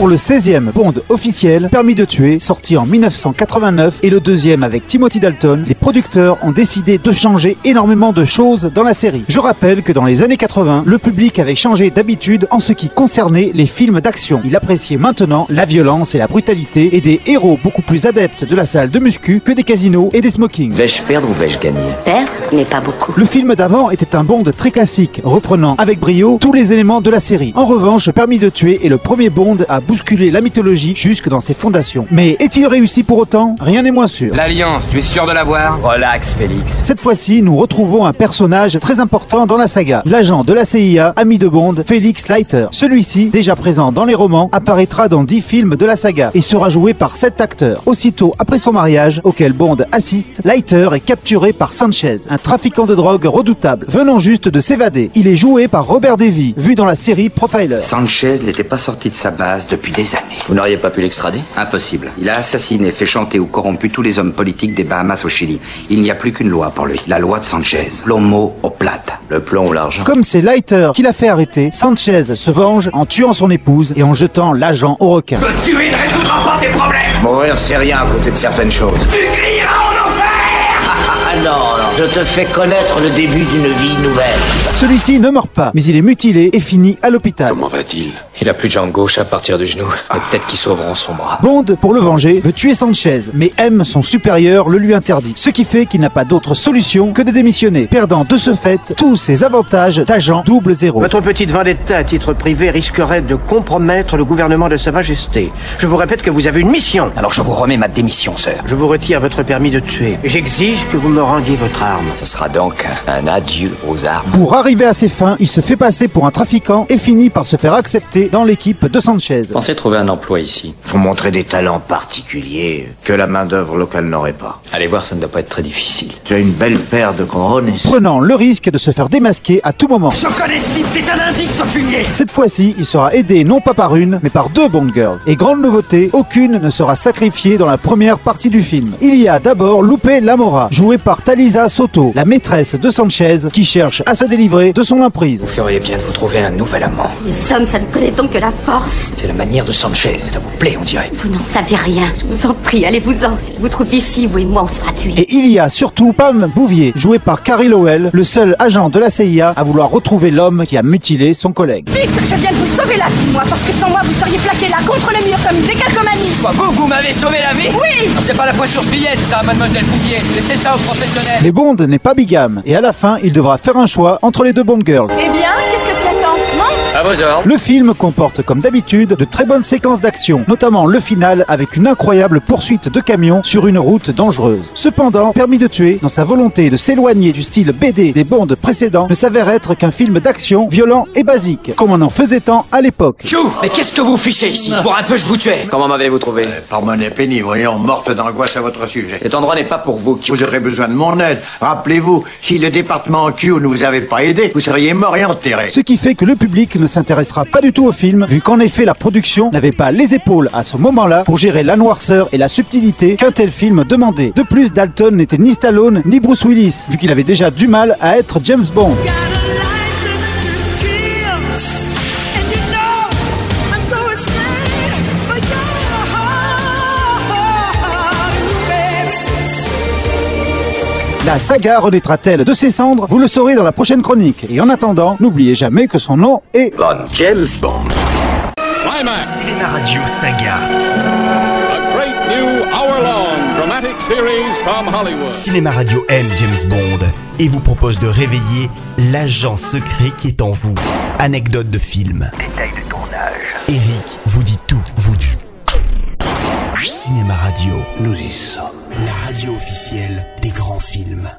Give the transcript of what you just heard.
Pour le 16e Bond officiel, Permis de tuer, sorti en 1989, et le deuxième avec Timothy Dalton, les producteurs ont décidé de changer énormément de choses dans la série. Je rappelle que dans les années 80, le public avait changé d'habitude en ce qui concernait les films d'action. Il appréciait maintenant la violence et la brutalité et des héros beaucoup plus adeptes de la salle de muscu que des casinos et des smokings. Vais-je perdre ou vais-je gagner? Perdre, mais pas beaucoup. Le film d'avant était un Bond très classique, reprenant avec brio tous les éléments de la série. En revanche, Permis de tuer est le premier Bond à bousculer la mythologie jusque dans ses fondations. Mais est-il réussi pour autant? Rien n'est moins sûr. L'Alliance, tu es sûr de l'avoir? Relax, Félix. Cette fois-ci, nous retrouvons un personnage très important dans la saga, l'agent de la CIA, ami de Bond, Felix Leiter. Celui-ci, déjà présent dans les romans, apparaîtra dans 10 films de la saga et sera joué par 7 acteurs. Aussitôt après son mariage, auquel Bond assiste, Leiter est capturé par Sanchez, un trafiquant de drogue redoutable, venant juste de s'évader. Il est joué par Robert Davy, vu dans la série Profiler. Sanchez n'était pas sorti de sa base depuis des années. Vous n'auriez pas pu l'extrader? Impossible. Il a assassiné, fait chanter ou corrompu tous les hommes politiques des Bahamas au Chili. Il n'y a plus qu'une loi pour lui. La loi de Sanchez. L'homo au plata. Le plomb ou l'argent? Comme c'est Leiter qui l'a fait arrêter, Sanchez se venge en tuant son épouse et en jetant l'agent au requin. Tuer ne résoudra pas tes problèmes? Mourir, c'est rien à côté de certaines choses. Tu Ah non, non, je te fais connaître le début d'une vie nouvelle. Celui-ci ne meurt pas, mais il est mutilé et finit à l'hôpital. va-t-il? Il a plus de jambe gauche à partir du genou. Mais peut-être qu'ils sauveront son bras. Bond, pour le venger, veut tuer Sanchez, mais M, son supérieur, le lui interdit. Ce qui fait qu'il n'a pas d'autre solution que de démissionner, perdant de ce fait tous ses avantages d'agent double zéro. Votre petite vendetta à titre privé risquerait de compromettre le gouvernement de Sa Majesté. Je vous répète que vous avez une mission. Alors je vous remets ma démission, sœur. Je vous retire votre permis de tuer. J'exige que vous me rendiez votre arme. Ce sera donc un adieu aux armes. Pour arriver à ses fins, il se fait passer pour un trafiquant et finit par se faire accepter dans l'équipe de Sanchez. Pensez trouver un emploi ici. Faut montrer des talents particuliers que la main-d'œuvre locale n'aurait pas. Allez voir, ça ne doit pas être très difficile. Tu as une belle paire de couronnes. Prenant le risque de se faire démasquer à tout moment. Je connais ce type, c'est un indique, ce fumier Cette fois-ci, il sera aidé non pas par une, mais par deux Bond Girls. Et grande nouveauté, aucune ne sera sacrifiée dans la première partie du film. Il y a d'abord Lupe Lamora, jouée par Talisa Soto, la maîtresse de Sanchez, qui cherche à se délivrer de son emprise. Vous feriez bien de vous trouver un nouvel amant. Les hommes, ça ne connaît donc que la force. C'est la manière de Sanchez. Ça vous plaît, on dirait. Vous n'en savez rien. Je vous en prie, allez-vous-en. S'il vous trouve ici, vous et moi, on sera tués. Et il y a surtout Pam Bouvier, jouée par Carrie Lowell, le seul agent de la CIA à vouloir retrouver l'homme qui a mutilé son collègue. Vite, je viens de vous sauver la vie, moi, parce que sans moi, vous seriez plaqué là contre le mur comme une décalcomanie. Vous, vous m'avez sauvé la vie Oui C'est pas la pointure fillette, ça, mademoiselle Bouvier. Laissez ça aux professionnels. Mais Bond n'est pas bigame, et à la fin, il devra faire un choix entre les deux Bond Girls. À vos ordres. Le film comporte comme d'habitude de très bonnes séquences d'action, notamment le final avec une incroyable poursuite de camions sur une route dangereuse. Cependant, Permis de tuer, dans sa volonté de s'éloigner du style BD des Bonds précédents, ne s'avère être qu'un film d'action violent et basique, comme on en faisait tant à l'époque. Chou Mais qu'est-ce que vous fichez ici? Pour un peu, je vous tuais. Comment m'avez-vous trouvé? Par mon pénible, voyons, morte d'angoisse à votre sujet. Cet endroit n'est pas pour vous. Q. Vous aurez besoin de mon aide. Rappelez-vous, si le département Q ne vous avait pas aidé, vous seriez mort et enterré. Ce qui fait que le public ne s'intéressera pas du tout au film, vu qu'en effet la production n'avait pas les épaules à ce moment-là pour gérer la noirceur et la subtilité qu'un tel film demandait. De plus, Dalton n'était ni Stallone ni Bruce Willis, vu qu'il avait déjà du mal à être James Bond. La saga renaîtra-t-elle de ses cendres Vous le saurez dans la prochaine chronique. Et en attendant, n'oubliez jamais que son nom est... James Bond. Cinéma Radio Saga. a great new hour-long dramatic series from Hollywood. Cinéma Radio aime James Bond et vous propose de réveiller l'agent secret qui est en vous. Anecdote de film. Détail de tournage. Eric vous dit tout, vous dit. Cinéma Radio, Nous y sommes. La radio officielle des grands films.